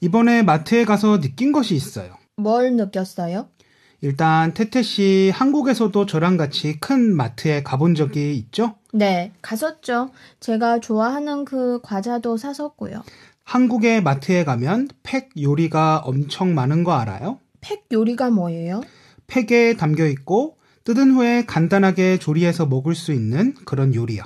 이번에 마트에 가서 느낀 것이 있어요. 뭘 느꼈어요? 일단 태태 씨, 한국에서도 저랑 같이 큰 마트에 가본 적이 있죠? 네, 갔었죠. 제가 좋아하는 그 과자도 샀었고요. 한국의 마트에 가면 팩 요리가 엄청 많은 거 알아요? 팩 요리가 뭐예요? 팩에 담겨 있고 뜯은 후에 간단하게 조리해서 먹을 수 있는 그런 요리요.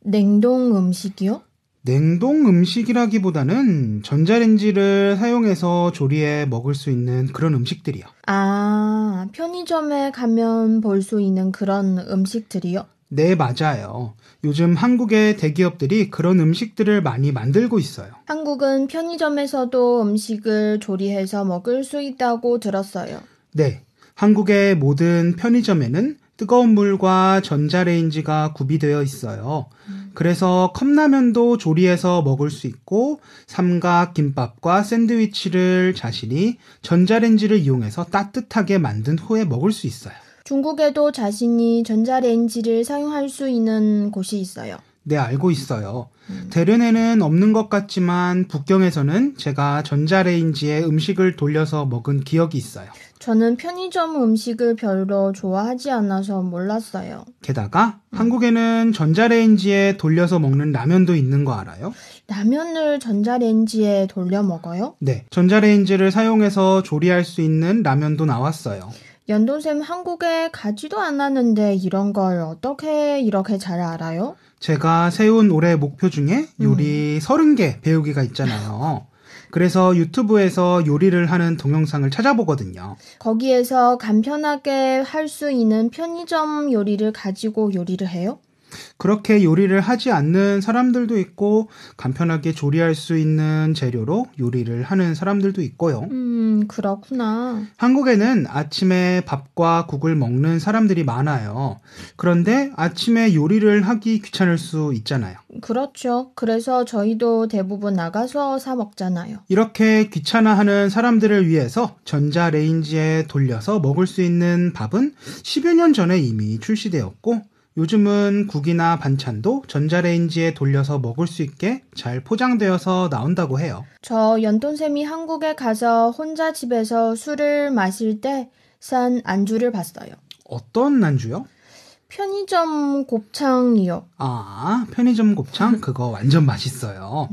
냉동 음식이요? 냉동 음식이라기보다는 전자레인지를 사용해서 조리해 먹을 수 있는 그런 음식들이요. 아, 편의점에 가면 볼 수 있는 그런 음식들이요? 네, 맞아요. 요즘 한국의 대기업들이 그런 음식들을 많이 만들고 있어요. 한국은 편의점에서도 음식을 조리해서 먹을 수 있다고 들었어요. 네. 한국의 모든 편의점에는 뜨거운 물과 전자레인지가 구비되어 있어요. 그래서 컵라면도 조리해서 먹을 수 있고 삼각 김밥과 샌드위치를 자신이 전자레인지를 이용해서 따뜻하게 만든 후에 먹을 수 있어요. 중국에도 자신이 전자레인지를 사용할 수 있는 곳이 있어요. 네, 알고 있어요. 대련에는 없는 것 같지만 북경에서는 제가 전자레인지에 음식을 돌려서 먹은 기억이 있어요. 저는 편의점 음식을 별로 좋아하지 않아서 몰랐어요. 게다가 한국에는 전자레인지에 돌려서 먹는 라면도 있는 거 알아요? 라면을 전자레인지에 돌려 먹어요? 네, 전자레인지를 사용해서 조리할 수 있는 라면도 나왔어요. 연돈쌤 한국에 가지도 않았는데 이런 걸 어떻게 이렇게 잘 알아요? 제가 세운 올해 목표 중에 요리 30개 배우기가 있잖아요. 그래서 유튜브에서 요리를 하는 동영상을 찾아보거든요. 거기에서 간편하게 할 수 있는 편의점 요리를 가지고 요리를 해요? 그렇게 요리를 하지 않는 사람들도 있고 간편하게 조리할 수 있는 재료로 요리를 하는 사람들도 있고요. 음, 그렇구나. 한국에는 아침에 밥과 국을 먹는 사람들이 많아요. 그런데 아침에 요리를 하기 귀찮을 수 있잖아요. 그렇죠. 그래서 저희도 대부분 나가서 사 먹잖아요. 이렇게 귀찮아하는 사람들을 위해서 전자레인지에 돌려서 먹을 수 있는 밥은 10여 년 전에 이미 출시되었고 요즘은 국이나 반찬도 전자레인지에 돌려서 먹을 수 있게 잘 포장되어서 나온다고 해요. 저 연돈쌤이 한국에 가서 혼자 집에서 술을 마실 때 산 안주를 봤어요. 어떤 안주요? 편의점 곱창이요. 아, 편의점 곱창? 그거 완전 맛있어요.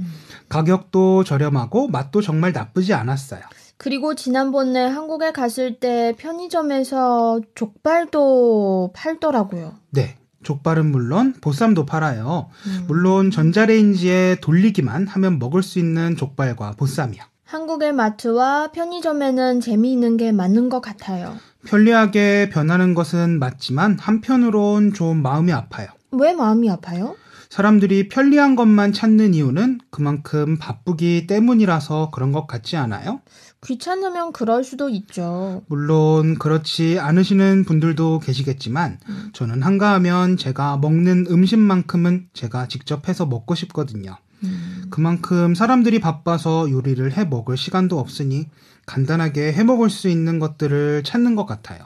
가격도 저렴하고 맛도 정말 나쁘지 않았어요. 그리고 지난번에 한국에 갔을 때 편의점에서 족발도 팔더라고요. 네. 족발은 물론 보쌈도 팔아요. 음. 물론 전자레인지에 돌리기만 하면 먹을 수 있는 족발과 보쌈이요. 한국의 마트와 편의점에는 재미있는 게 많은 것 같아요. 편리하게 변하는 것은 맞지만 한편으론 좀 마음이 아파요. 왜 마음이 아파요? 사람들이 편리한 것만 찾는 이유는 그만큼 바쁘기 때문이라서 그런 것 같지 않아요? 귀찮으면 그럴 수도 있죠. 물론 그렇지 않으시는 분들도 계시겠지만 저는 한가하면 제가 먹는 음식만큼은 제가 직접 해서 먹고 싶거든요. 음. 그만큼 사람들이 바빠서 요리를 해 먹을 시간도 없으니 간단하게 해 먹을 수 있는 것들을 찾는 것 같아요.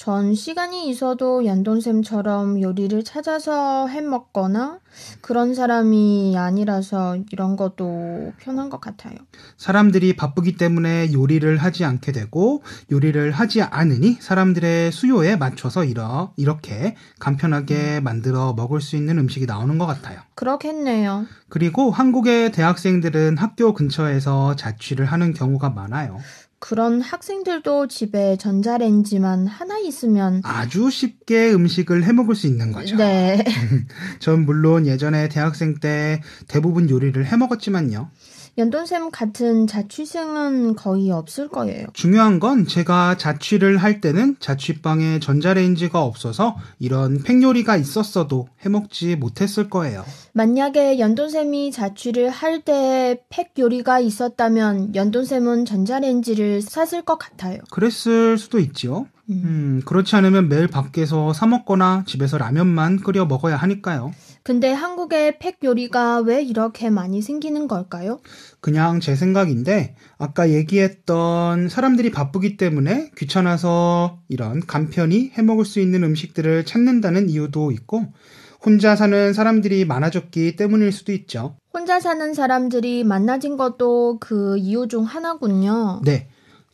전 시간이 있어도 연돈쌤처럼 요리를 찾아서 해 먹거나 그런 사람이 아니라서 이런 것도 편한 것 같아요. 사람들이 바쁘기 때문에 요리를 하지 않게 되고 요리를 하지 않으니 사람들의 수요에 맞춰서 이러, 이렇게 간편하게 만들어 먹을 수 있는 음식이 나오는 것 같아요. 그렇겠네요. 그리고 한국의 대학생들은 학교 근처에서 자취를 하는 경우가 많아요. 그런 학생들도 집에 전자레인지만 하나 있으면 아주 쉽게 음식을 해 먹을 수 있는 거죠. 네. 전 물론 예전에 대학생 때 대부분 요리를 해 먹었지만요. 연돈쌤 같은 자취생은 거의 없을 거예요. 중요한 건 제가 자취를 할 때는 자취방에 전자레인지가 없어서 이런 팽요리가 있었어도 해먹지 못했을 거예요. 만약에 연돈쌤이 자취를 할 때 팩 요리가 있었다면 연돈쌤은 전자레인지를 샀을 것 같아요. 그랬을 수도 있지요. 음, 그렇지 않으면 매일 밖에서 사 먹거나 집에서 라면만 끓여 먹어야 하니까요. 근데 한국의 팩 요리가 왜 이렇게 많이 생기는 걸까요? 그냥 제 생각인데 아까 얘기했던 사람들이 바쁘기 때문에 귀찮아서 이런 간편히 해 먹을 수 있는 음식들을 찾는다는 이유도 있고 혼자 사는 사람들이 많아졌기 때문일 수도 있죠. 혼자 사는 사람들이 많아진 것도 그 이유 중 하나군요. 네.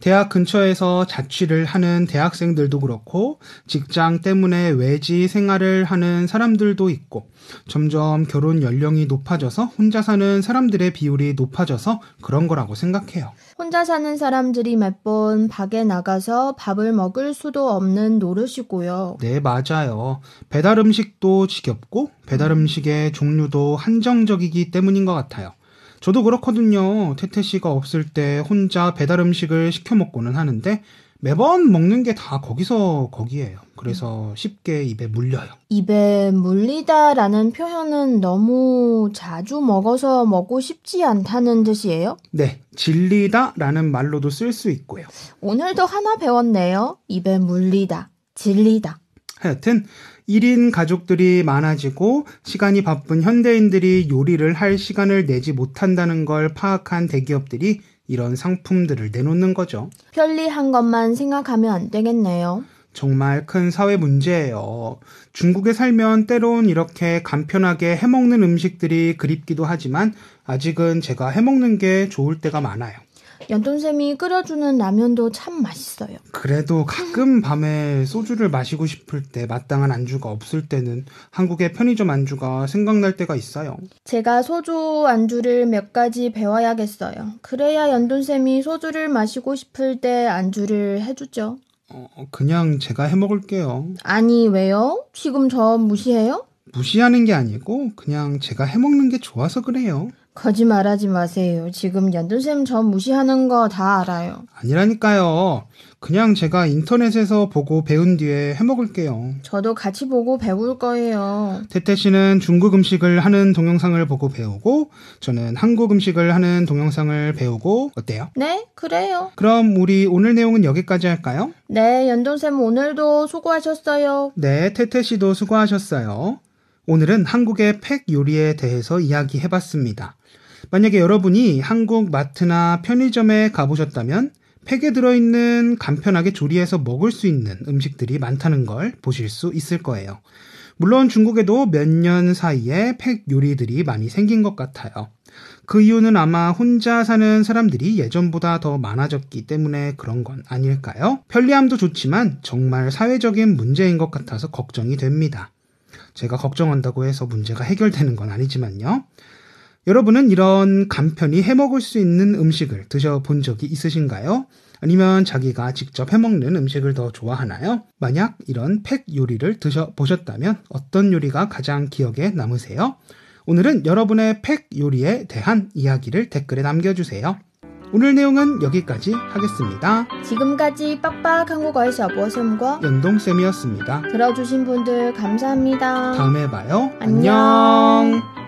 대학 근처에서 자취를 하는 대학생들도 그렇고 직장 때문에 외지 생활을 하는 사람들도 있고 점점 결혼 연령이 높아져서 혼자 사는 사람들의 비율이 높아져서 그런 거라고 생각해요. 혼자 사는 사람들이 몇 번 밖에 나가서 밥을 먹을 수도 없는 노릇이고요. 네, 맞아요. 배달 음식도 지겹고 배달 음식의 종류도 한정적이기 때문인 것 같아요. 저도 그렇거든요. 태태 씨가 없을 때 혼자 배달 음식을 시켜 먹고는 하는데 매번 먹는 게 다 거기서 거기에요. 그래서 쉽게 입에 물려요. 입에 물리다라는 표현은 너무 자주 먹어서 먹고 싶지 않다는 뜻이에요? 네, 질리다라는 말로도 쓸 수 있고요. 오늘도 하나 배웠네요. 입에 물리다, 질리다. 하여튼 1인 가족들이 많아지고 시간이 바쁜 현대인들이 요리를 할 시간을 내지 못한다는 걸 파악한 대기업들이 이런 상품들을 내놓는 거죠. 편리한 것만 생각하면 안 되겠네요. 정말 큰 사회 문제예요. 중국에 살면 때론 이렇게 간편하게 해먹는 음식들이 그립기도 하지만 아직은 제가 해먹는 게 좋을 때가 많아요. 연돈쌤이 끓여주는 라면도 참 맛있어요. 그래도 가끔 밤에 소주를 마시고 싶을 때 마땅한 안주가 없을 때는 한국의 편의점 안주가 생각날 때가 있어요. 제가 소주 안주를 몇 가지 배워야겠어요. 그래야 연돈쌤이 소주를 마시고 싶을 때 안주를 해주죠. 어, 그냥 제가 해 먹을게요. 아니, 왜요? 지금 저 무시해요? 무시하는 게 아니고 그냥 제가 해 먹는 게 좋아서 그래요. 거짓말하지 마세요. 지금 연돈쌤 저 무시하는 거 다 알아요. 아니라니까요. 그냥 제가 인터넷에서 보고 배운 뒤에 해먹을게요. 저도 같이 보고 배울 거예요. 태태 씨는 중국 음식을 하는 동영상을 보고 배우고 저는 한국 음식을 하는 동영상을 배우고 어때요? 네, 그래요. 그럼 우리 오늘 내용은 여기까지 할까요? 네, 연돈쌤 오늘도 수고하셨어요. 네, 태태 씨도 수고하셨어요. 오늘은 한국의 팩 요리에 대해서 이야기해 봤습니다. 만약에 여러분이 한국 마트나 편의점에 가보셨다면 팩에 들어있는 간편하게 조리해서 먹을 수 있는 음식들이 많다는 걸 보실 수 있을 거예요. 물론 중국에도 몇 년 사이에 팩 요리들이 많이 생긴 것 같아요. 그 이유는 아마 혼자 사는 사람들이 예전보다 더 많아졌기 때문에 그런 건 아닐까요? 편리함도 좋지만 정말 사회적인 문제인 것 같아서 걱정이 됩니다. 제가 걱정한다고 해서 문제가 해결되는 건 아니지만요. 여러분은 이런 간편히 해먹을 수 있는 음식을 드셔본 적이 있으신가요? 아니면 자기가 직접 해먹는 음식을 더 좋아하나요? 만약 이런 팩 요리를 드셔보셨다면 어떤 요리가 가장 기억에 남으세요? 오늘은 여러분의 팩 요리에 대한 이야기를 댓글에 남겨주세요. 오늘 내용은 여기까지 하겠습니다. 지금까지 빡빡 한 국어의 셔보쌤과 연동쌤이었습니다. 들어주신 분들 감사합니다. 다음에 봐요. 안녕. 안녕.